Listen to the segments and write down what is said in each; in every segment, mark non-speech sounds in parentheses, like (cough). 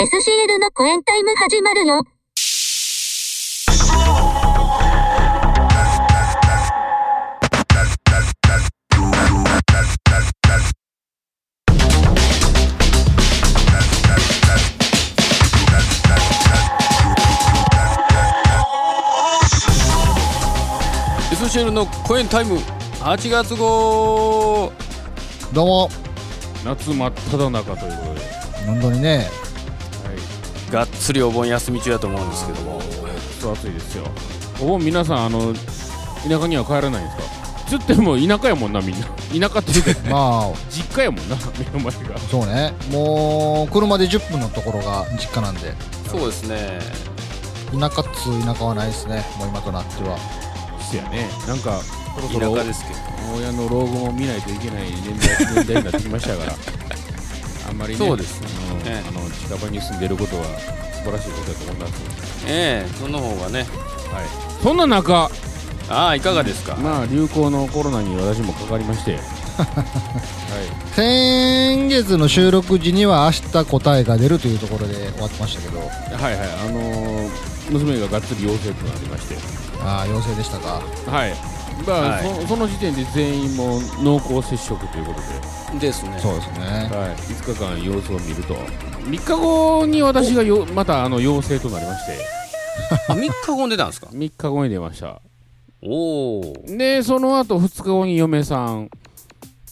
SCL のコエンタイム始まるよ。エスシェルの公演タイム8月号どうも、夏真っ只中ということで、本当にね、がっつりお盆休み中だと思うんですけどもくそ暑いですよ。お盆皆さん、あの、田舎には帰らないんですか？つっても田舎やもんな、みんな。田舎って言うて、(laughs) まあ、実家やもんな、目の前が。そうね、もう、車で10分のところが実家なんで、そうですね田舎っつう田舎はないですね、もう今となっては。せやね。なんか、そろそ田ろ舎ですけど親の老後も見ないといけない年代年代になってきましたから、(laughs) あんまりね、そうですねあの近場に住んでることは素晴らしいことだと思います。ええその方がねはい。そんな中、ああいかがですか？まあ流行のコロナに私もかかりまして、(laughs) はい。先月の収録時には明日答えが出るというところで終わってましたけど、はいはい、あのー娘ががっつり陽性となりまして、ああ、陽性でしたか。はい、まあ、はい。そその時点で全員も濃厚接触ということで、ですね。そうですね。はい、5日間様子を見ると、3日後に私がよまたあの陽性となりまして、(laughs) あ3日後に出たんですか？3日後に出ました。おおで、その後2日後に嫁さん、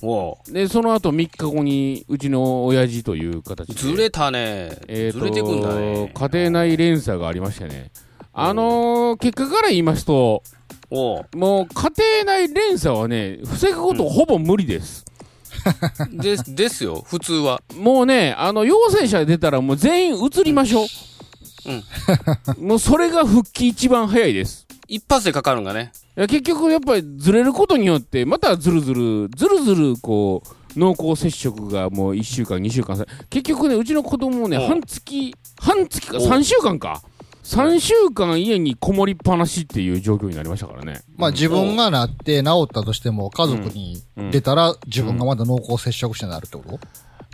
おで、その後3日後にうちの親父という形で、ずれたね、えーとずれてくんだね。家庭内連鎖がありましてね、あのー結果から言いますと、もう家庭内連鎖はね、防ぐことほぼ無理です。ですですよ普通はもうね、あの、陽性者出たらもう全員移りましょう。うん。(laughs) もうそれが復帰一番早いです。一発でかかるんがねいや結局やっぱりずれることによって、またずるずる、ずるずるこう、濃厚接触がもう1週間、2週間さ、結局ね、うちの子供もね、お半月、半月かお3週間か。3週間家にこもりっぱなしっていう状況になりましたからね。まあ自分がなって治ったとしても、家族に出たら自分がまだ濃厚接触者になるってこと？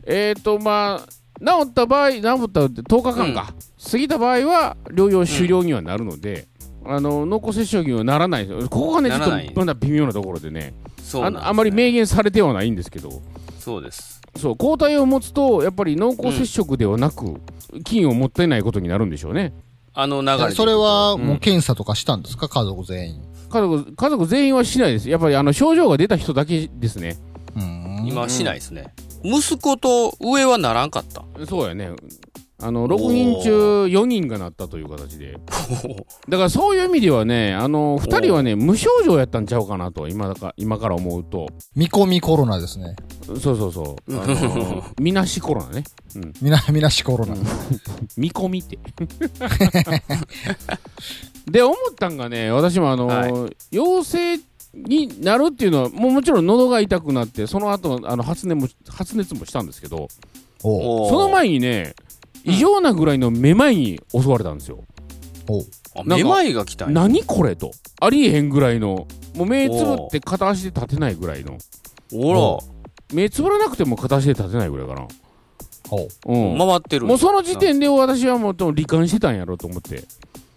えーと、まあ、治った場合、治ったって10日間か、過ぎた場合は療養終了にはなるので、あの濃厚接触にはならないここがね、ちょっとまだ微妙なところでね、ね。ああまり明言されてはないんですけど、そうです。そう抗体を持つと、やっぱり濃厚接触ではなく、菌を持ってないことになるんでしょうね。あの流れそれはもう検査とかしたんですか、家族全員。家族家族全員はしないです、やっぱりあの症状が出た人だけですね。うん。今はしないですね、息子と上はならんかったそうやね。あの、6人中4人がなったという形で。だからそういう意味ではね、あの、2人はね、無症状やったんちゃうかなと、今だか、今から思うと。見込みコロナですね。そうそうそう。あの、みなしコロナね。うん。みな、みなしコロナ。見込みって。で、思ったんがね、私もあの、は陽性になるっていうのは、もうもちろん喉が痛くなって、その後、あの、発熱も、発熱もしたんですけど、その前にね、異常なぐらいのめまいに襲われたんですよ。あなんかめまいが来たんや何これと。ありえへんぐらいの、もう目つぶって片足で立てないぐらいの。お目つぶらなくても片足で立てないぐらいかな。おううん。ら回ってるもうその時点で私はもう罹患してたんやろうと思って、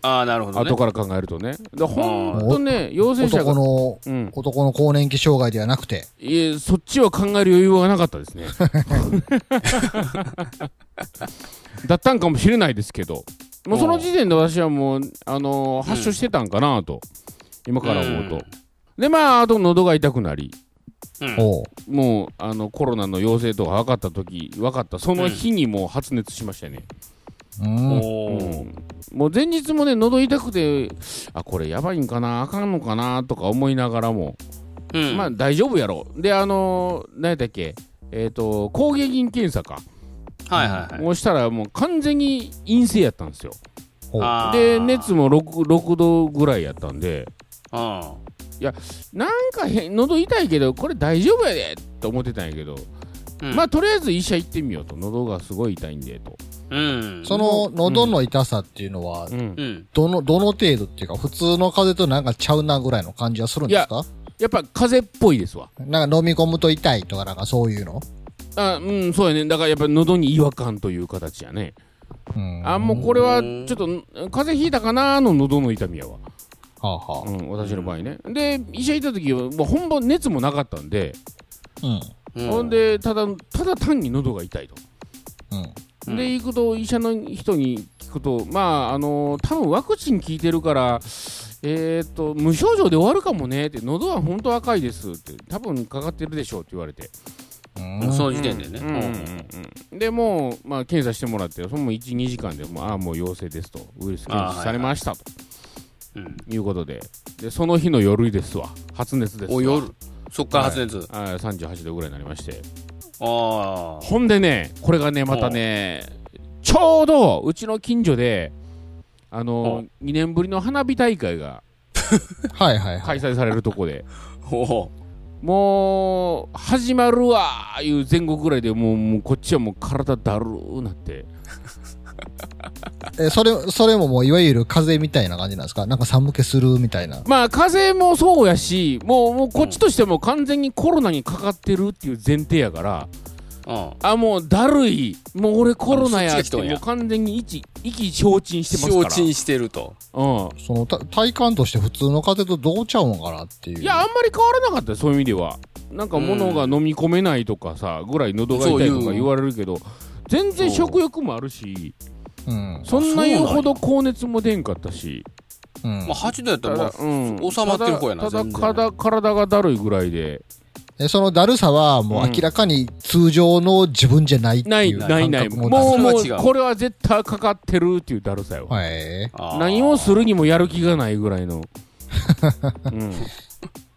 ああなるほどね。後から考えるとね。でほん。とね、陽性者男が、の、うん。男の更年期障害ではなくて、いえ、そっちは考える余裕はなかったですね。(laughs) だったんかもしれないですけど、もうその時点で私はもう、あのー発症してたんかなと、今から思うと。で、まあ、あと喉が痛くなり、うん。もうあのコロナの陽性とか分かった時分かったその日にもう発熱しましたね、もう前日もね喉痛くてあこれやばいんかなあかんのかなとか思いながらも、うん。まあ大丈夫やろ。であのー、何やったっけえっ、と抗原菌検査か、はいはいはい。もうしたらもう完全に陰性やったんですよ。で熱も 6, 6度ぐらいやったんで。うんなんか喉痛いけどこれ大丈夫やでと思ってたんやけど、うん。まあとりあえず医者行ってみようと。喉がすごい痛いんでとうんその喉の痛さっていうのは、どの、どの程度っていうか、普通の風邪となんかちゃうなぐらいの感じはするんですか？やっぱ風邪っぽいですわ。なんか飲み込むと痛いとかなんかそういうの？あうん、そうやね。だからやっぱ喉に違和感という形やね。うんあもうこれはちょっと風邪ひいたかなーの喉の痛みやわ、はあはうん、私の場合ねで医者行った時はもう本番熱もなかったんで、あ。うん。うんほんでただただ単に喉が痛いと、うん。うんで行くと医者の人に聞くとまああの多分ワクチン効いてるからえー、と無症状で終わるかもねって喉は本当赤いですって多分かかってるでしょうって言われて。うん。その時点でね。うん。うん。うんうんでもう、まあ、検査してもらってその12時間でもうああもう陽性ですとウイルス検出されましたと。うん。いうことで。でその日の夜ですわ。発熱ですわ。お、夜。そっから発熱。はい。あ38度ぐらいになりまして。ほんでねこれがねまたねちょうどうちの近所であの2年ぶりの花火大会が (laughs) はいはいはい。開催されるとこで。もう始まるわーいう前後ぐらいでもうもうこっちはもう体だるーなって (laughs) (laughs) え、それ、それももういわゆる風邪みたいな感じなんですか？なんか寒気するみたいな。まあ風邪もそうやしもうもうこっちとしても完全にコロナにかかってるっていう前提やからうん。あもうだるいもう俺コロナやってもう完全に意気意気消沈してますから承知してると。うんそのた体感として普通の風邪とどうちゃうんかなっていう。いやあんまり変わらなかったよそういう意味ではなんか物が飲み込めないとかさぐらい喉が痛いとか言われるけど全然食欲もあるしうん。そんな言うほど高熱も出んかったし。うん。まあ、8度やったら、まあ、うん。収まってる方やなただただ体がだるいぐらいで。え、そのだるさはもう明らかに通常の自分じゃないってないいうないない感覚もうもううこれは絶対かかってるっていうだるさよはい。何をす。るにもやる気がないぐらいの、う。ん、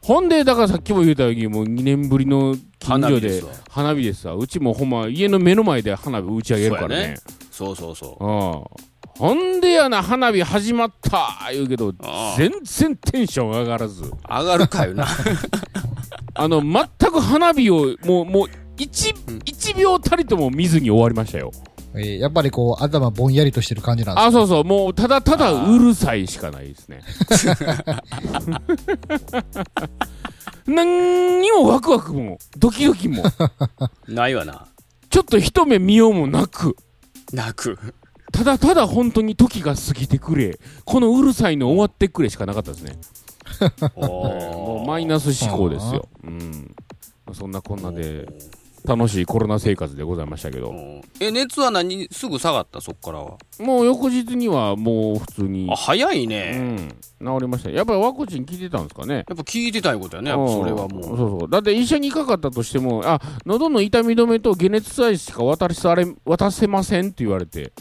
ほんでだからさっきも言ったようにもう2年ぶりの近所で花火でさうちもほんま家の目の前で花火打ち上げるからね。そうそうそう。う。んほんでやな花火始まった言うけど全然テンション上がらず。上がるかよな。(laughs) あの全く花火をもうもう 1, 1秒たりとも見ずに終わりましたよえーやっぱりこう頭ぼんやりとしてる感じなんですか？あそうそう。もうただただうるさいしかないですね。(laughs) 何にもワクワクもドキドキも。ないわな。ちょっと一目見ようもなく。泣く。ただただ本当に時が過ぎてくれ。このうるさいの終わってくれしかなかったですね。(laughs) もうマイナス思考ですよ。うん。そんなこんなで楽しいコロナ生活でございましたけど。うん。え、熱は何？すぐ下がった？そっからは。もう翌日にはもう普通に。あ、早いうね。ん。治りました。やっぱりワクチン効いてたんですかね。やっぱ聞いてたいことやね。やっぱそれはもう。んそうそう。だって医者にかかったとしてもあ喉の痛み止めと解熱剤しか渡され渡せませんって言われて。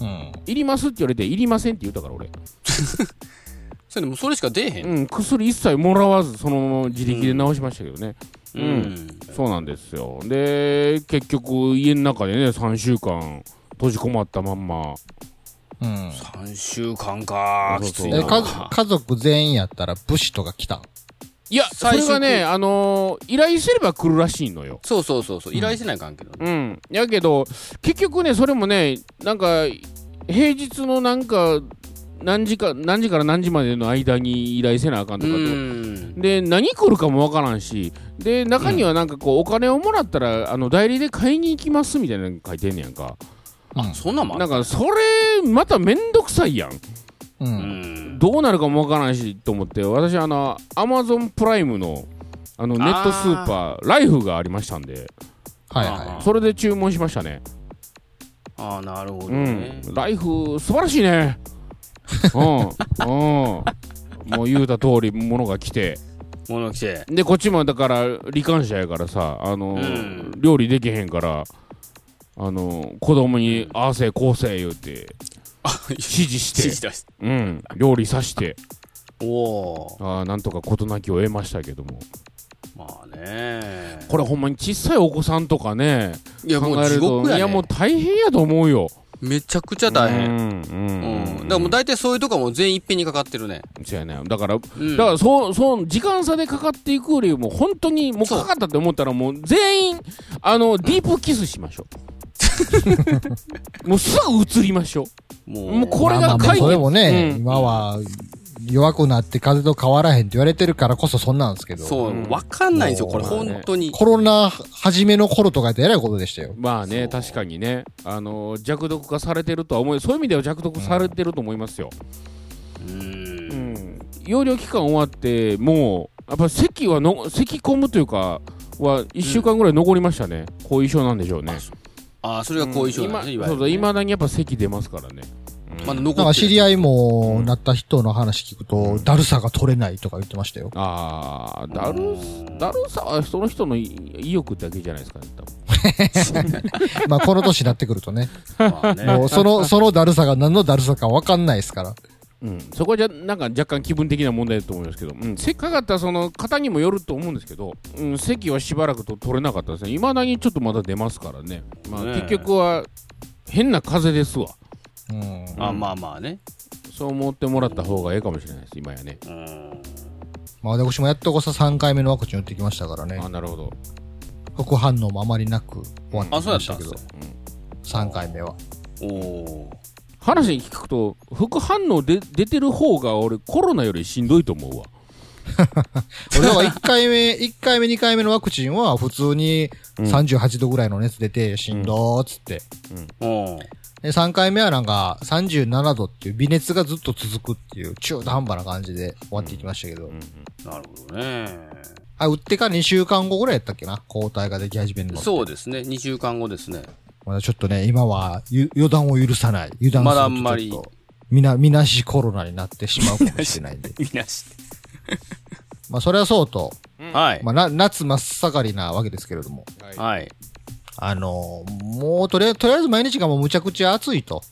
うん。いりますって言われていりませんって言ったから俺。(laughs) それでもそれしか出えへん。うん。薬一切もらわずそのまま自力で治しましたけどね、ううんん。そうなんですよで結局家の中でね3週間閉じこもったまんまうん。3週間か。きついな。家族全員やったら武士とか来たん？いやそれがねあのー依頼すれば来るらしいのよそうそうそうそう。依頼せない関係だね。うん。やけど、結局ね、それもね、なんか、平日のなんか、何時か、何時から何時までの間に依頼せなあかんとうかと。ん。で、何来るかもわからんし、で、中にはなんかこう、お金をもらったら、あの、代理で買いに行きますみたいなの書いてんねやんか。うんそんなんもあるなんか、それ、まためんどくさいやん。う。うんん。どうなるかもわからんし、と思って、私、あの、アマゾンプライムの、あの、ネットスーパー、ライフがありましたんで、はいはそれで注文しましたね。ああ、なるほどうねん。、ライフ素晴らしいね。うん、うん。もう言うた通り、ものが来て。物来て。で、こっちもだから、罹患者やからさ、あの、うん料理できへんから、あの、子供に、ああせ、こうせ、言うて、指示して、指示出しうん、料理さして、おおああ、なんとか事なきを得ましたけども。まあねこれほんまに小さいお子さんとかね、いやもう地獄やねいやもう大変やと思うよ。めちゃくちゃ大変うん、だからもう大体そういうとこはもう全員いっぺんにかかってるねそうやね。だから、うんだからそう、そう、時間差でかかっていくよりも、本当にもうかかったって思ったら、もう全員、あの、ディープキスしましょう。(laughs) もうすぐ移りましょう。もうもうこれまあまあまあが解決。それもね、うん今は、弱くなって風邪と変わらへんって言われてるからこそそんなんですけど。そうう、わかんないんですよ、これ、本当に。コロナ初めの頃とかってえらいことでしたよ。まあね、確かにね、あの弱毒化されてるとは思い、そういう意味では弱毒されてると思いますよ。う。うんん。療養期間終わって、もう、やっぱ咳はの、咳込むというか、は1週間ぐらい残りましたね。後遺症なんでしょうね。ああ、それが後遺症なんですね、いわゆるね。いまだにやっぱ咳出ますからね。まだ残ってる。なんか知り合いもなった人の話聞くと、だるさが取れないとか言ってましたよ。ああ、だる、だるさはその人の意意欲だけじゃないですかね、多分。(laughs) まあこの年になってくるとね。(laughs) もうその、そのだるさが何のだるさかわかんないですから。うん、そこはじゃなんか若干気分的な問題だと思いますけど、うん、せっかかったらその方にもよると思うんですけど、うん、席はしばらくと取れなかったですね、いまだにちょっとまだ出ますからね、まあ、結局は変な風邪ですわ、うん。あまあまあね。そう思ってもらった方がええかもしれないです、今やね。うん。まあ私もやっとこそ3回目のワクチン打ってきましたからねあ。なるほど、副反応もあまりなく終わってあ、そうやきましたけどったんですよ。。3回目は。おお話に聞くと、副反応で出てる方が俺、コロナよりしんどいと思うわ。(laughs) 俺だから1回目、1回目、2回目のワクチンは普通に38度ぐらいの熱出てしんどーっつって。ー。おーで、3回目はなんか37度っていう微熱がずっと続くっていう中途半端な感じで終わっていきましたけど。なるほどね。あ、打ってから2週間後ぐらいやったっけな？抗体ができ始めるの。そうですね。2週間後ですね。まだちょっとね、今はゆ予断を許さない。油断するとまだあんまりみな、みなしコロナになってしまうかもしれないんで。(laughs) みなし。(laughs) まあ、それはそうと、はい。まあ、な、夏真っ盛りなわけですけれども。はい。あのーもうとりあえず、とりあえず毎日がもうむちゃくちゃ暑いと。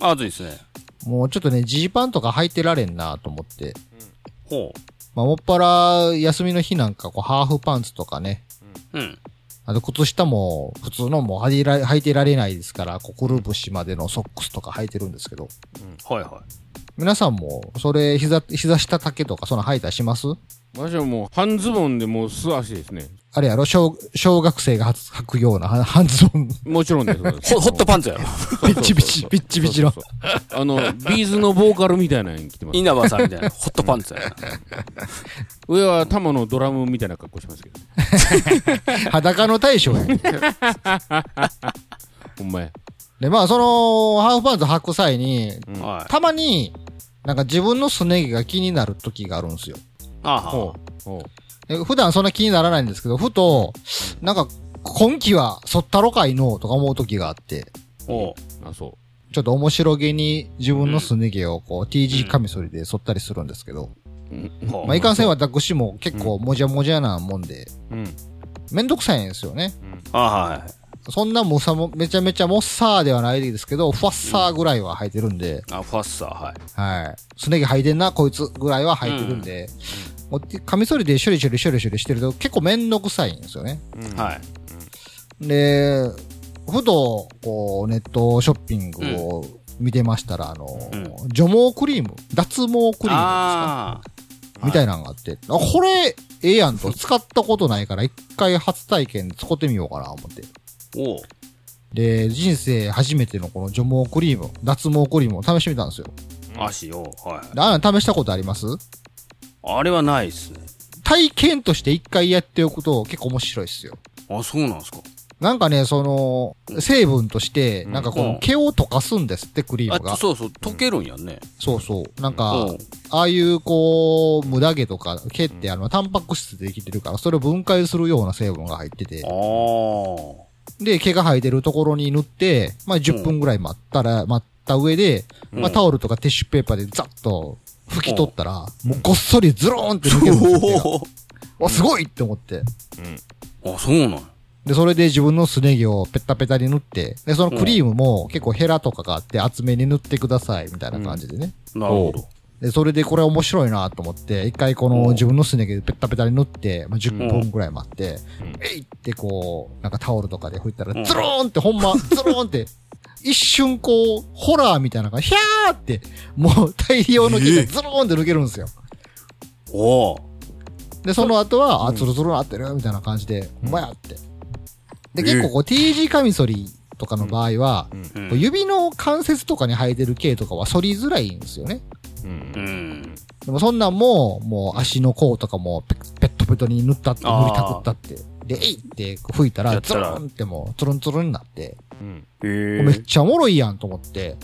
あ、暑いですね。もうちょっとね、ジーパンとか履いてられんなと思って。ほまあ、もっぱら、休みの日なんか、こう、ハーフパンツとかね。う。うん。あと、靴下も、普通のもう履いら履いてられないですから、こう、くるぶしまでのソックスとか履いてるんですけど。はいは皆さんも、それ、膝、膝下丈とか、その履いたりします？私はもう半ズボンでもう素足ですね。あれやろ？小、小学生が履くような、は半ズボン、もちろんです。い。ホホットパンツやろ？ピッチピチ、ピッチピチの。あの、ビーズのボーカルみたいなのに着てます。稲葉さんみたいな。ホットパンツやな。上は玉のドラムみたいな格好しますけど。(laughs) 裸の大将や。ほんまや。で、まあ、その、ハーフパンツ履く際に、うんはい。たまに、なんか自分のすね毛が気になる時があるんですよ。あほは。う。ほで普段そんな気にならないんですけど、ふと、なんか、今季はそったろかいのとか思う時があって、ほう。あ、そちょっと面白げに自分のすね毛をこう T 字カミソリで剃ったりするんですけど、う。うん。まあ、いかんせん私も結構もじゃもじゃなもんで、うん。めんどくさいんですよね。あはそんなもさも、めちゃめちゃモッサーではないですけど、ファッサーぐらいは履いてるんで、い。あ、ファッサー、はい。はい。すね毛履いてんな、こいつぐらいは履いてるんで、もうカミソリでシュリシュリシュリシュリしてると結構めんどくさいんですよね。うんはい。で、ふと、こう、ネットショッピングを見てましたら、あの、う除毛クリーム、脱毛クリームですか？あみたいなのがあって、あ、これ、ええやんと、使ったことないから、一回初体験で使ってみようかな、思って。ー。おう。で、人生初めてのこの除毛クリーム、脱毛クリームを試してみたんですよ。足を。はい。であん試したことあります？あれはないっすね。体験として一回やっておくと結構面白いですよ。あ、そうなんすか。なんかね、その、成分として、なんかこうんの毛を溶かすんですって、クリームがあ、。そうそう、溶けるんやね。そうそう。なんかうん、ああいうこう、無駄毛とか毛ってあの、タンパク質でできてるから、それを分解するような成分が入っててあ、あ。で、毛が生えてるところに塗って、まあ10分ぐらい待ったら、待った上で、まあタオルとかティッシュペーパーでザッと拭き取ったら、もうごっそりズローンって抜けるんですよ。わ、すごいって思って。あ、そうなんで、それで自分のすね毛をペッタペタに塗って、で、そのクリームも結構ヘラとかがあって厚めに塗ってください、みたいな感じでね。なるほど。で、それでこれ面白いなと思って、一回この自分のすね毛でペッタペタに塗って、まあ、10分ぐらい待って、えいってこう、なんかタオルとかで拭いたら、うん。ズローンってほんま、(laughs) ズローンって、一瞬こう、ホラーみたいなのが、ヒャーって、もう大量の毛がズローンって抜けるんですよ。おう。で、その後は、あ、ツルツルなってるみたいな感じで、ほんまやって。で、結構こう、T 字カミソリとかの場合は、指の関節とかに生えてる毛とかは反りづらいんですよね。うんうん。でもそんなんも、もう足の甲とかもペペットペトに塗ったって、塗りたくったって。で、えいって吹いたら、ズルンってもう、ツルンツルンになって、うん。へめっちゃおもろいやんと思って、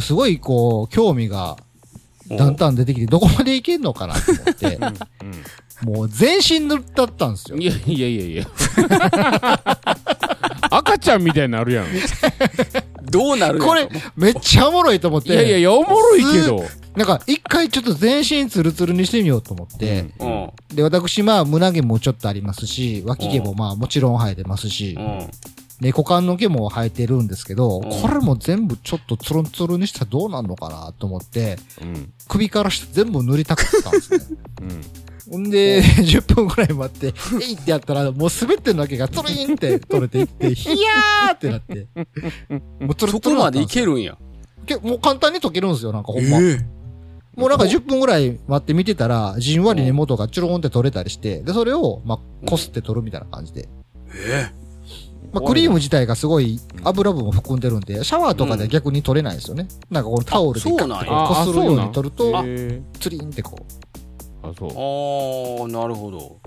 すごいこう、興味が、だんだん出てきて、どこまでいけんのかなと思って、もう全身塗ったったんですよい。やいやいやいや。赤ちゃんみたいになるやん。いどうなるこれ、めっちゃおもろいと思って、やいやいや、おもろいけど。なんか一回ちょっと全身ツルツルにしてみようと思って、うん。で、私まあ胸毛もちょっとありますし、脇毛もまあもちろん生えてますしう、ん。で、股間の毛も生えてるんですけど、んこれも全部ちょっとツルンツルンにしたらどうなんのかなと思って、うん。首からして全部塗りたかったんですね。うん。ほんで、(laughs) 10分くらい待って、えいってやったら、もう滑ってんの毛がツルインって取れていって、(laughs) ヒヤーってなって。(laughs) もうツルそこまでいるけるんや。けもう簡単に溶けるんですよ、なんかほんま。えもうなんか10分くらい待って見てたら、じんわり根元がチュロンって取れたりして、で、それを、まあ、こすって取るみたいな感じで。えまあ、クリーム自体がすごい油分を含んでるんで、シャワーとかでは逆に取れないですよね。なんかこのタオルでこするように取ると、へツリンってこう。ーあ、そう。ああ、なるほど。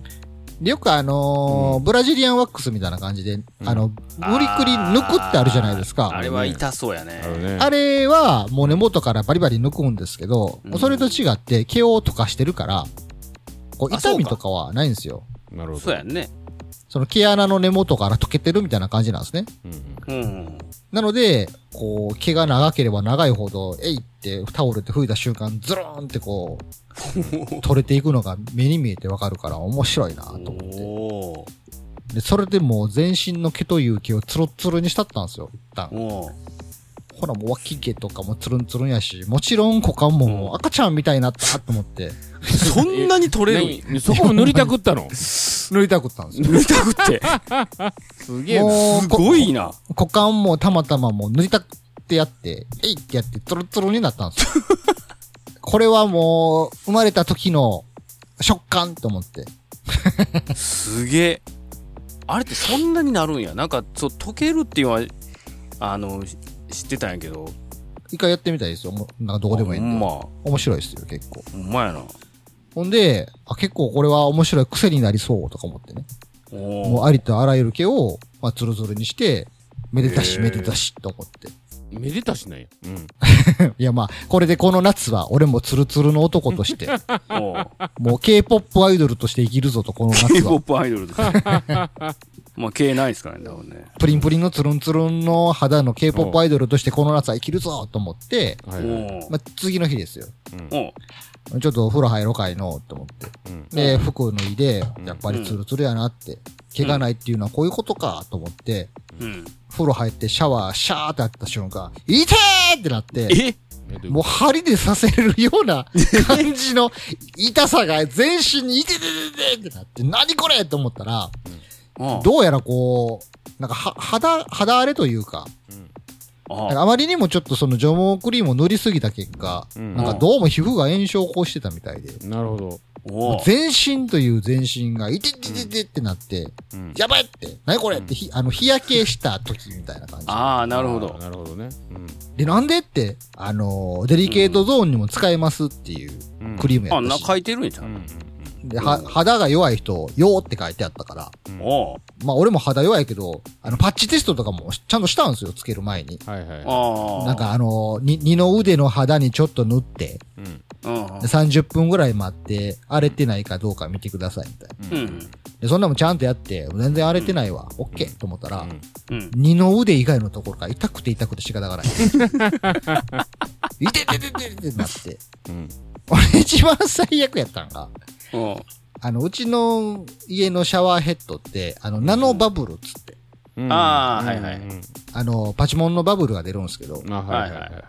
で、よくあのーブラジリアンワックスみたいな感じで、あの、無理くり抜くってあるじゃないですか。あれは痛そうやねあ。れは、もう根元からバリバリ抜くんですけど、うんそれと違って毛を溶かしてるから、こう痛みとかはないんですよ。なるほど。そうやんね。その毛穴の根元から溶けてるみたいな感じなんですね。うんうんうん。なので、こう、毛が長ければ長いほど、えいってタオルで拭いた瞬間、ズルーンってこう、(laughs) 取れていくのが目に見えてわかるから面白いなと思って。で、それでもう全身の毛という毛をツルッツルにしたったんですよ。一旦。ほらもう脇毛とかもツルンツルンやし、もちろん股間も赤ちゃんみたいになったと思って、(laughs) そんなに取れる？そこも塗りたくったの？(laughs) 塗りたくったんですよ。塗りたくって？(laughs) すげえな。もうすごいな。股間もたまたまもう塗りたくってやって、えいってやってツルツルになったんですよ。これはもう、生まれた時の食感と思って。すげえ。あれってそんなになるんや。なんか、そう、溶けるっていうのは、あの、し知ってたんやけど。一回やってみたいですよ。もうなんかどこでもいいんで。ま。面白いですよ、結構。ほんまやな。ほんで、あ、結構これは面白い癖になりそうとか思ってね。おもうありとあらゆる毛を、まあ、ツルツルにして、めでたしめでたしと思って。めでたしない。うん。(laughs) いやまあ、これでこの夏は俺もツルツルの男として、(laughs) おうもう K-POP アイドルとして生きるぞと、この夏は。K-POP アイドルです。(laughs) まあ、K ないですからね、多分ね。プリンプリンのツルンツルンの肌の K-POP アイドルとしてこの夏は生きるぞと思って、はいはい。おうまあ、次の日ですよ。おうちょっとお風呂入ろうかいのと思って。うんで、服脱いで、やっぱりツルツルやなって。毛がないっていうのはこういうことかと思って、うん。風呂入ってシャワーシャーってやった瞬間、痛ーってなって、え？もう針で刺せれるような感じの痛さが全身に痛ててててってなって、何これと思ったら、あどうやらこう、なんかは肌、肌荒れというか、なんかああまりにもちょっとその除毛クリームを塗りすぎた結果、うん。なんかどうも皮膚が炎症を起こしてたみたいで、なるほど。全身という全身がいててててってなって、うんやばいって、何これってひ、あの、日焼けした時みたいな感じ。ああ、なるほど。なるほどね。で、なんでって、あのーデリケートゾーンにも使えますっていううん。クリームやあ、な、ったし。書いてるんやちゃうんんで、は、肌が弱い人、よーって書いてあったから、まあ俺も肌弱いけど、あの、パッチテストとかもちゃんとしたんですよ、つける前に。はいはい。ああ。なん、かあのーに、二の腕の肌にちょっと塗って、うん。うん。で30分ぐらい待って、荒れてないかどうか見てください、みたいな。うん。で、そんなもんちゃんとやって、全然荒れてないわ、オッケーと思ったら、うん。二の腕以外のところが痛くて痛くて仕方がない。いてててててってなって。うん。俺一番最悪やったんが、うん。あの、うちの家のシャワーヘッドって、あの、ナノバブルっつって、うんあーはいはいうんあの、パチモンのバブルが出るんですけど、あ、はいはいはいはい。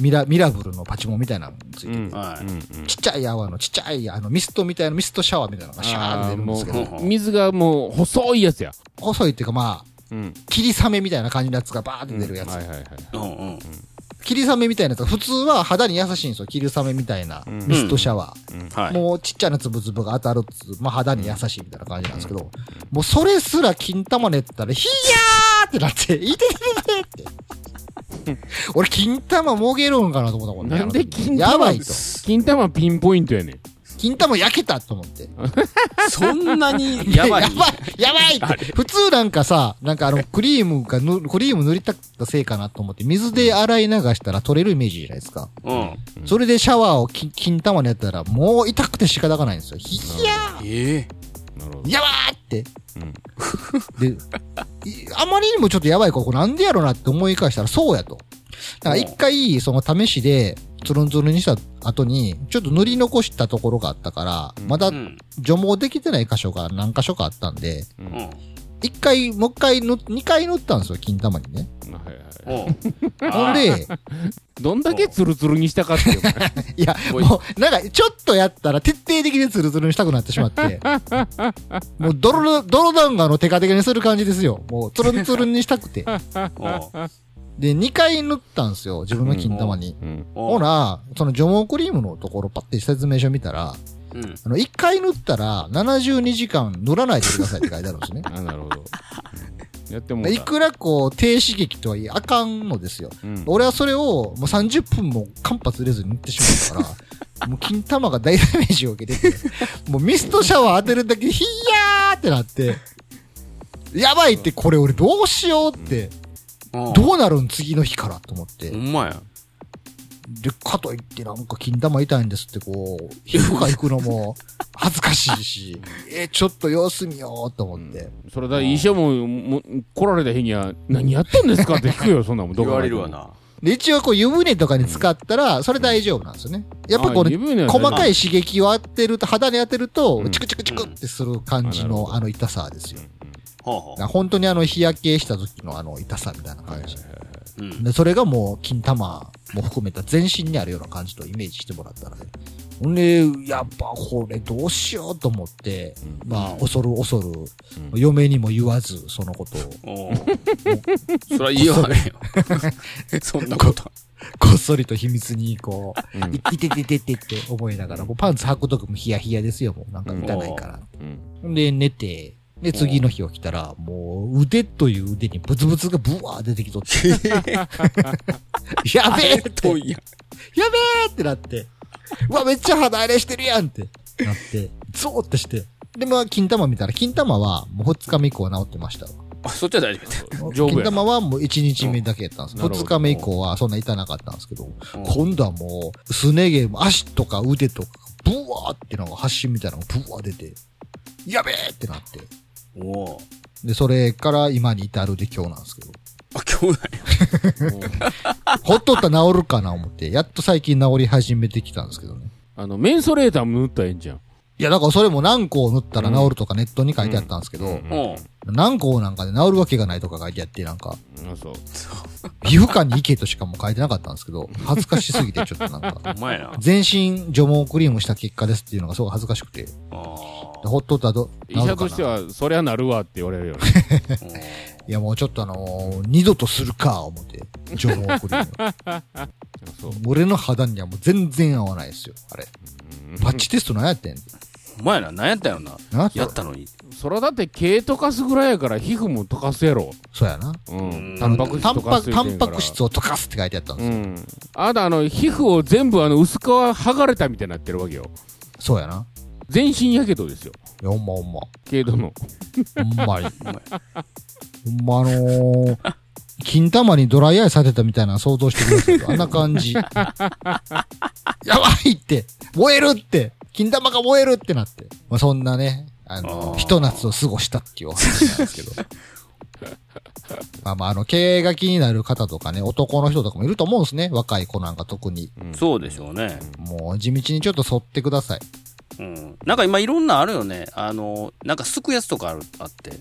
ミラ、ミラブルのパチモンみたいなのついてて、うんはいうんうんちっちゃい泡のちっちゃい、あの、ミストみたいな、ミストシャワーみたいなのがシャーって出るんですけど、あーもう水がもう細いやつや。細いっていうかまあ、うん。霧雨みたいな感じのやつがバーって出るやつ。はいはいはい。うん。うん。霧雨みたいなやつが普通は肌に優しいんですよ。霧雨みたいなミストシャワー。はい。もうちっちゃなつぶつぶが当たるっつまあ肌に優しいみたいな感じなんですけど、もうそれすら金玉ねったら、ヒヤーってなって、いててててって。俺、金玉もげるんかなと思ったもんね。なんで金玉？やばいと。金玉ピンポイントやねん。金玉焼けたと思って。そんなに？(laughs) やばい？やばいやばいって。普通なんかさ、なんかあの、クリームがぬ、クリーム塗りたかったせいかなと思って、水で洗い流したら取れるイメージじゃないですか。うん。それでシャワーをき金玉にやったら、もう痛くて仕方がないんですよ。いやえなるほど。ーやばーって。で、いあまりにもちょっとやばいここなんでやろなって思い返したらそうやと。だから一回、その試しで、つるんつるんにした後に、ちょっと塗り残したところがあったから、まだ。除毛できてない箇所が何箇所かあったんで、一回、もう一回塗、二回塗ったんですよ、金玉にね。はいはい。うん。ほんで、どんだけツルツルにしたかっていう。(laughs) いや、もう、なんか、ちょっとやったら徹底的にツルツルにしたくなってしまって、(laughs) もう、ドロ、ドロダンガのテカテカにする感じですよ。もう、ツルンツルンにしたくて。で、二回塗ったんですよ、自分の金玉に。うん。ほら、その除毛クリームのところパッて説明書見たら、うん。あの、一回塗ったら、72時間塗らないでくださいって書いてあるんですね。(laughs) あ、なるほど。うんやってもいくらこう、低刺激とはいえあかんのですよ。うん俺はそれをもう30分も間髪入れずに塗ってしまったから、(laughs) もう金玉が大ダメージを受けてて、もうミストシャワー当てるだけでヒヤーってなって、やばいってこれ俺どうしようって、うん。どうなるん次の日からと思ってほ。んまや。で、かといってなんか金玉痛いんですってこう、皮膚科行くのも (laughs) 恥ずかしいし、え、ちょっと様子見ようと思って。それだ、医者も、も来られた日には、何やったんですかって聞くよ、(laughs) そんなもん。ど言こわれるわな。で、一応こう湯船とかに使ったら、それ大丈夫なんですよね。やっぱこれあ湯船は細かい刺激を当てると、肌に当てるとう、んチクチクチクってする感じのあの痛さですよ。ほうほだから本当にあの日焼けした時のあの痛さみたいな感じ。う。うん。で、それがもう金玉も含めた全身にあるような感じとイメージしてもらったらね。ほんで、やっぱこれどうしようと思って、まあ、恐る恐る、嫁にも言わず、そのことを、そりゃ言わないよ。(laughs) そんなこと。こっそりと秘密にこう、うんいいててててって思いながら、もうパンツ履くときもヒヤヒヤですよ、もうなんか汚いから。うん。で、寝て、で、次の日起きたら、もう腕という腕にブツブツがブワー出てきとって。(laughs) やべえやべえってなって、うわ、めっちゃ肌荒れしてるやんってなって、ゾーってして。で、まあ、金玉見たら、金玉はもう2日目以降は治ってましたわ。あ、そっちは大丈夫丈夫や金玉はもう1日目だけやったんです。うんなるほど2日目以降はそんな痛なかったんですけど、た。今度はもう、すね毛、足とか腕とか、ブワーってなんか発疹みたいなのがブワー出て、やべえってなって。おうで、それから今に至るで今日なんですけど。あ、今日なんや。(laughs) (laughs) ほっとったら治るかな思って、やっと最近治り始めてきたんですけどね。あの、メンソレーターも塗ったらええんじゃん。いや、だからそれも何個塗ったら治るとかネットに書いてあったんですけど、うんおう何個なんかで治るわけがないとか書いてあって、なんか、あ、そう。皮膚科に行けとしかも書いてなかったんですけど、(laughs) 恥ずかしすぎてちょっとなんか、お前な。全身除毛クリームした結果ですっていうのがすごい恥ずかしくて、であほっとったらど、治医者としては、そりゃなるわって言われるよね。(laughs) いやもうちょっとあのー二度とするか、思って、除毛クリーム。あ (laughs) そう。俺の肌にはもう全然合わないですよ、あれ。パッチテスト何やってんの？お前な、何やったよな？何やったやったのに。そらだって毛溶かすぐらいやから皮膚も溶かすやろ。そうやな。うん。タンパク質タンパ溶かすタンパク質を溶かすって書いてあったんですよ。うん。あなた、あの、皮膚を全部あの、薄皮剥がれたみたいになってるわけよ。そうやな。全身やけどですよ。いや、ほんまほんま。軽度の。ほんまに。ほんまあのー、金玉にドライアイされたみたいなの想像してくださ。あんな感じ。やばいって燃えるって金玉が燃えるってなって。まあ、そんなね、あのひと夏を過ごしたっていうお話なんですけど。まあまあ、あの、経営が気になる方とかね、男の人とかもいると思うんですね。若い子なんか特に。そうでしょうね。もう地道にちょっと沿ってください。うん。なんか今いろんなあるよね。あの、なんかすくやつとかある、あって。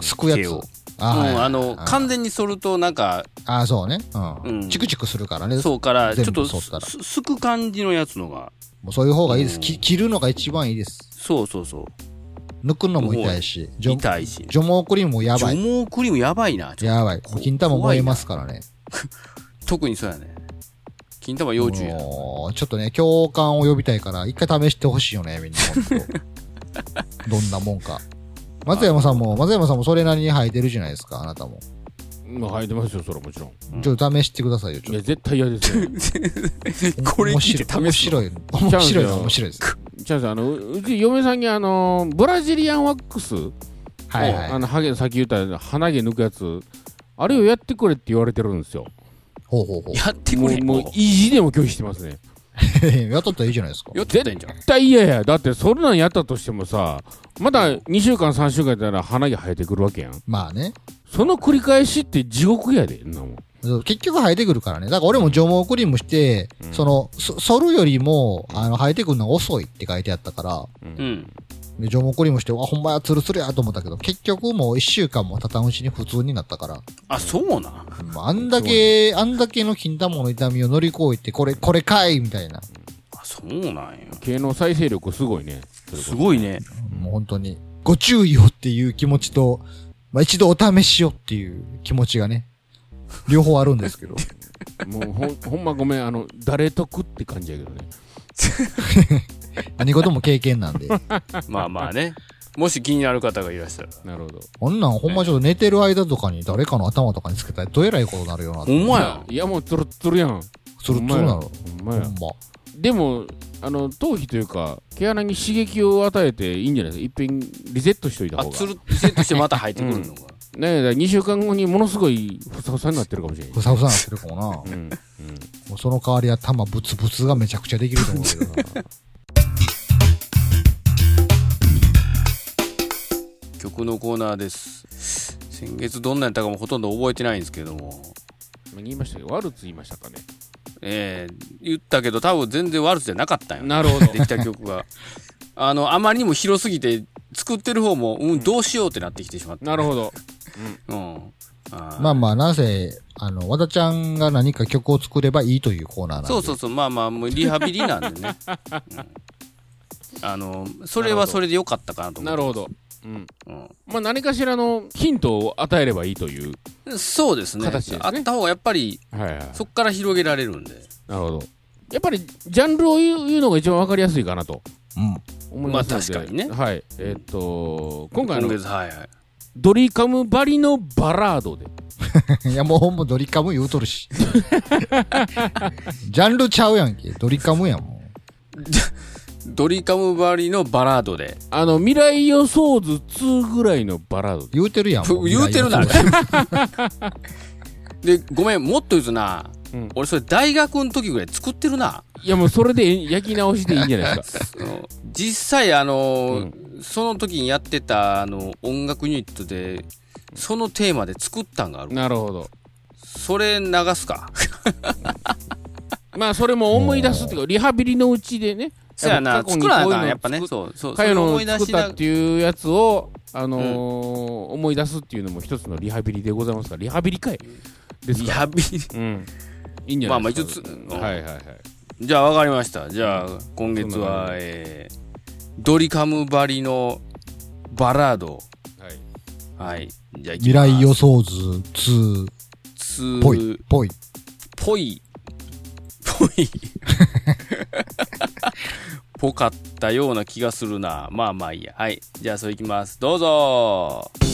すくやつ。あうん、あの、完全に剃るとなんか、あー、そうね。う。うんんチクチクするからね。そうから、ちょ全っとすすく感じのやつのが、もうそういう方がいいです。うんき切るのが一番いいです。そうそうそう。抜くのも痛いし。除痛いし。除毛クリームもやば除い。毛クリームやばいな。ちょやばい。こ金玉燃えますからね。(laughs) 特にそうやね。金玉要注意や。もうちょっとね、共感を呼びたいから、一回試してほしいよね、みんな。ほんと (laughs) どんなもんか。松山さんも、松山さんもそれなりに生えてるじゃないですか、あなたも。まあ生えてますよ、それはもちろん。ちょっと試してくださいよ、ちいや、絶対嫌ですよ。と。(laughs) これ聞いて試すの面白い。面白いのは面白いです。じゃあの、うち嫁さんにあの、ブラジリアンワックスを、はいはい。あの、ハゲ、さっき言った鼻毛抜くやつ、あれをやってくれって言われてるんですよ。ほうほうほう。やってくれもう、もう、意地でも拒否してますね。(laughs) やっとったらいいじゃないですか。やってたんじゃん絶対嫌や。だって、それなんやったとしてもさ、まだ2週間、3週間やったら鼻毛生えてくるわけやん。まあね。その繰り返しって地獄やで、んなもん。そう結局生えてくるからね。だから俺も除毛クリームして、その、そ剃るよりも、あの、生えてくるのが遅いって書いてあったから、うん。で除毛クリームして、あ、ほんまや、ツルツルやと思ったけど、結局もう一週間も経たんうちに普通になったから、あ、そうなん？まああんだけ、あんだけの金玉の痛みを乗り越えて、これ、これかいみたいな。あ、そうなんや。毛の再生力すごいね。すごいね。もう本当に、ご注意をっていう気持ちと、まあ一度お試しをっていう気持ちがね、両方あるんですけど。(laughs) もうほん、ほんまごめん、あの、誰得って感じやけどね。(laughs) (laughs) 何事も経験なんで。(laughs) まあまあね。もし気になる方がいらっしゃる。なるほど。こんなんほんまちょっと寝てる間とかに誰かの頭とかにつけたらどえらいことになるよな。ほんまや。いや、もうツルッツルやん。ツルツルなの？ほんまや。ほんま。でも、あの、頭皮というか、毛穴に刺激を与えていいんじゃないですか？一遍リセットしといたあ、方が。つる、リセットしてまた入ってくるのが。(laughs) ねえ、2週間後にものすごいふさふさになってるかもしれない。ふさふさなってるかもな。うん。うん。もうその代わりは玉ブツブツがめちゃくちゃできると思うけどな。曲のコーナーです。先月どんなんやったかもほとんど覚えてないんですけども。言いましたけ？ど、ワルツ言いましたかね？えー、言ったけど多分全然悪じゃなかったんよ。なるほど。できた曲が。(laughs) あの、あまりにも広すぎて、作ってる方も、うん、どうしようってなってきてしまった。なるほど。(laughs) うん。あーまあまあ、なぜ、あの、和田ちゃんが何か曲を作ればいいというコーナーなんで。そうそうそう、まあまあ、もうリハビリなんでね。(laughs) うんあの、それはそれでよかったかなと思う。なるほど。うん。うんまあ何かしらのヒントを与えればいいという。そうですね。形ですねあった方がやっぱり、はいはい。そっから広げられるんで。なるほど。やっぱり、ジャンルを言う言うのが一番わかりやすいかなとうん。思いますので。まあ確かにねはい。えーっと、今回の今月、はいはい。ドリカムバリのバラードで。(laughs) いや、もうほんまドリカム言うとるし。(laughs) ジャンルちゃうやんけ。ドリカムやん、も (laughs) ドリカムバリのバラードで。あの、未来予想図2ぐらいのバラードう。言うてるやん。も言うてるな。(laughs) で、ごめん、もっと言うとな、うん俺それ大学の時ぐらい作ってるな。いやもうそれで焼き直しでいいんじゃないですか。(laughs) 実際あの、その時にやってたあの音楽ユニットで、そのテーマで作ったんがある。なるほど。それ流すか。(laughs) まあそれも思い出すっていうか、リハビリのうちでね。そうやな、作らなやっぱね、作そう、そう、かよのをそれ思い出しな作ったっていうやつを、あのー思い出すっていうのも一つのリハビリでございますから、リハビリ会ですリ。ハビリ。うん。いいんじゃないですか？まあまあ一応つはいはいはい。じゃあ分かりました。じゃあ、今月は、えー、ドリカムバリのバラード。はい。はい。じゃあ未ます、来予想図2、つぽい、ぽい。ぽい。ぽい。ぽかったような気がするな。まあまあいいや。はい。じゃあ、そういきます。どうぞ。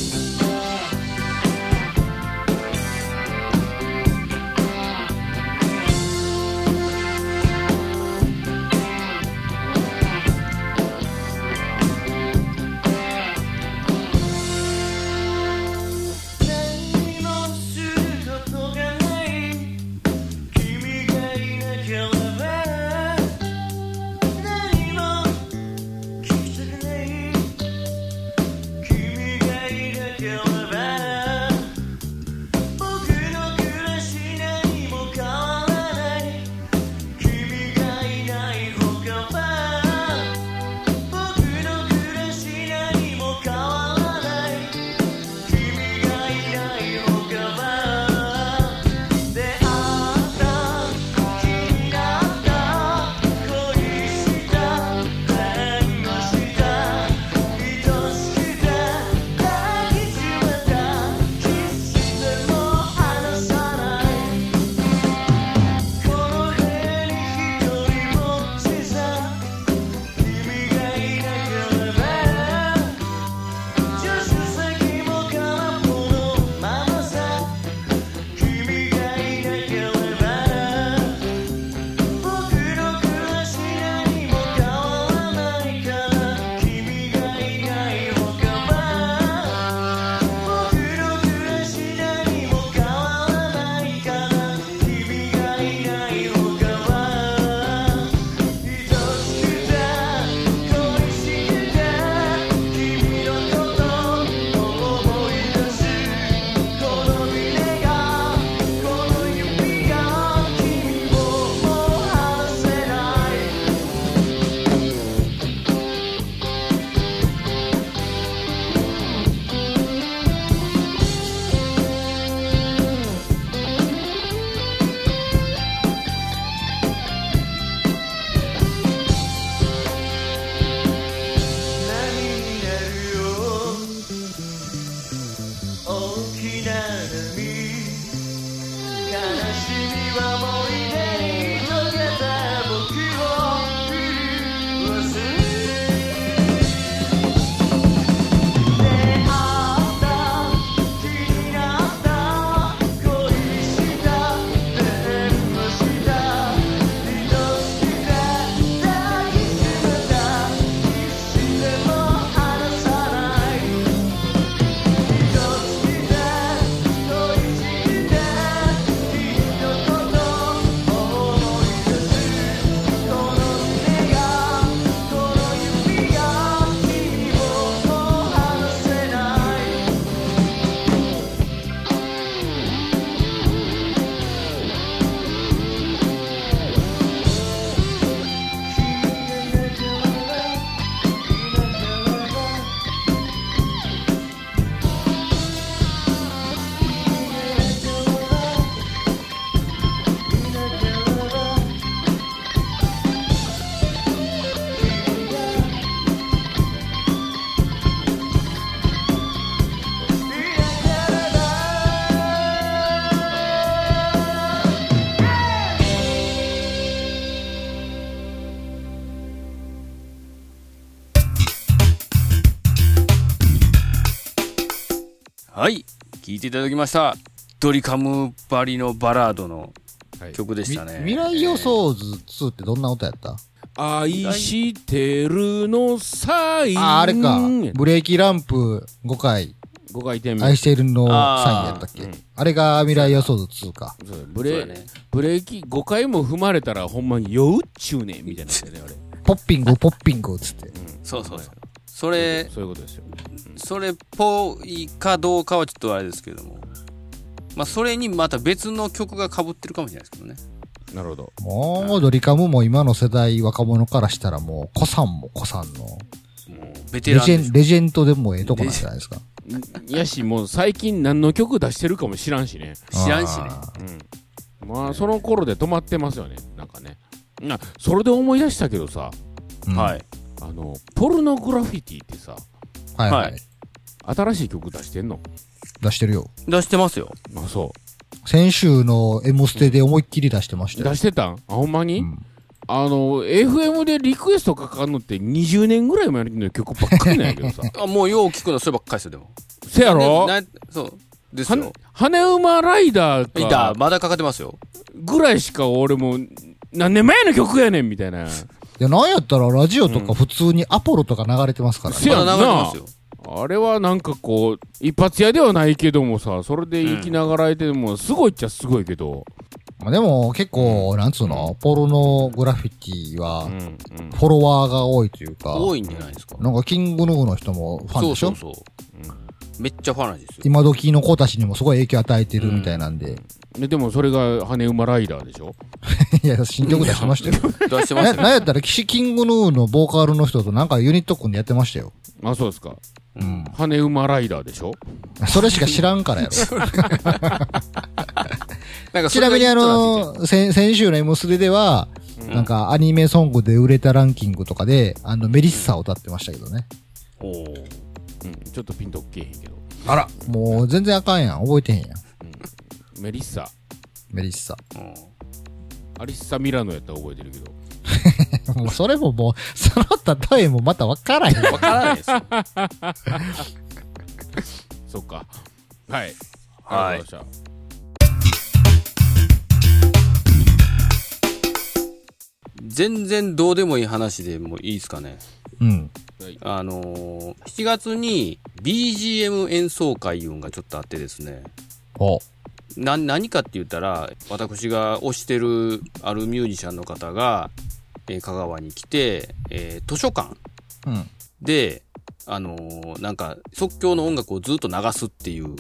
悲しみはもうはい聴いていただきました。ドリカムバリのバラードのはい。曲でしたね、未来予想図2ってどんな音やった？愛してるのサイン。あ、あれか。ブレーキランプ5回、5回転目。愛しているのサインやったっけ？うん。あれが未来予想図2か。ブレね。ブレーキ5回も踏まれたらほんまに酔うっちゅうねん。みたいなねあれ。ポッピング、ポッピングっつって。そうそうそうそれそういうことですよ。それっぽいかどうかはちょっとあれですけどもまあそれにまた別の曲が被ってるかもしれないですけどねなるほど。もう、ドリカムも今の世代若者からしたらもう、子さんも子さんの、もうベテレジェン、レジェンドでもええとこなんじゃないですか。いやし、もう最近何の曲出してるかも知らんしね。知らんしねあうん。まあ、その頃で止まってますよね。なんかね。な、それで思い出したけどさ、ー。うんはい。あの、ポルノグラフィティってさ、はいははいい。新しい曲出してんの？出してるよ。出してますよあ、そ先週の M ステで思いっきり出してましう。たよ出。してたん？あ、ほんまに、うんあの、FM でリクエストかかるのって20年ぐらい前の曲ばっかりなんやけどさ。(laughs) あもうよう聞くのそればっかりですよでもせやろ？なそうですはよ羽馬ライダーいたかまだかかってますよぐらいしか俺も何年前の曲やねんみたいな。いや、なんやったらラジオとか普通にアポロとか流れてますからね。せやんな。まだ流れてますよ。あれはなんかこう、一発屋ではないけどもさ、それで生きながらえても、すごいっちゃすごいけど。まあでも結構、なんつうの、ポルノグラフィティはう、ん、うん。フォロワーが多いというか、多いんじゃないですか。なんかキングヌーの人もファンでしょ？そうそうそうめっちゃファンなんですよ今時の子たちにもすごい影響与えてるみたいなんで。ででもそれが羽馬ライダーでしょ？(laughs) いや、新曲出しましたよ。な出してますよなんやったら、キシキングヌーのボーカルの人となんかユニット組んでやってましたよ。あ、そうですか。うん。羽馬ライダーでしょ？それしか知らんからやろ。(laughs) なんかちなみにあの、先先週の M スレでは、なんかアニメソングで売れたランキングとかで、あの、メリッサを歌ってましたけどね。おーうん。ちょっとピンとけえへんけど。あら。もう全然あかんやん。覚えてへんやん。メリッサ。メリッサ。うんアリッサ・ミラノやったら覚えてるけど。(laughs) もうそれももう、その例えもまたわからへん。わからないですよそっか。はい。はいありがとうございました。全然どうでもいい話でもいいですかねうん。あのー、7月に BGM 演奏会いうのがちょっとあってですねおな何かって言ったら私が推してるあるミュージシャンの方が、えー香川に来て、えー図書館うん。であのーなんか即興の音楽をずっと流すっていうの。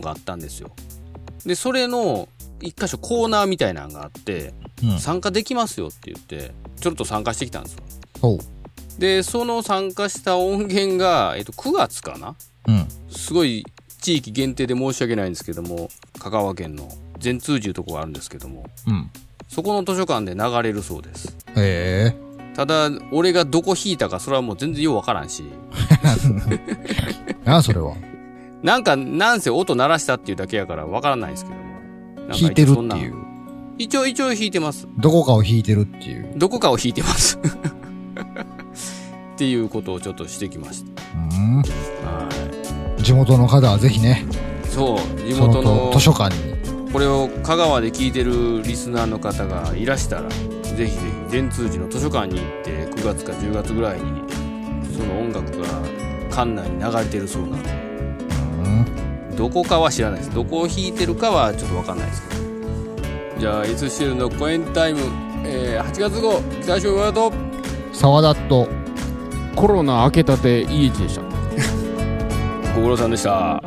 があったんですよでそれの一箇所コーナーみたいなのがあってうん。参加できますよって言ってちょっと参加してきたんですよ。でその参加した音源が、えっと、9月かな？うん。すごい地域限定で申し訳ないんですけども香川県の善通寺いうとこがあるんですけどもうん。そこの図書館で流れるそうですへえ。ただ俺がどこ弾いたかそれはもう全然ようわからんしなあ、(laughs) それは？なんかなんせ音鳴らしたっていうだけやからわからないですけども弾いてるっていう。一応一応弾いてますどこかを弾いてるっていう。どこかを弾いてますっていうことをちょっとしてきましうん。たは地元の方はぜひね、いそう地そ元のの図書館に。これを香川で聞いてるリスナーの方がいらしたらぜひぜひ善通寺の図書館に行って9月か10月ぐらいにその音楽が館内に流れてるそうなので。うん。どこかは知らないです。どこを弾いてるかはちょっと分かんないですけど。じゃあいつシルの？公演タイム、えー8月号。北橋親と。沢田と、コロナ明けたていい位置でした。(laughs) ご苦労さんでした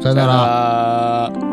さよなら。ら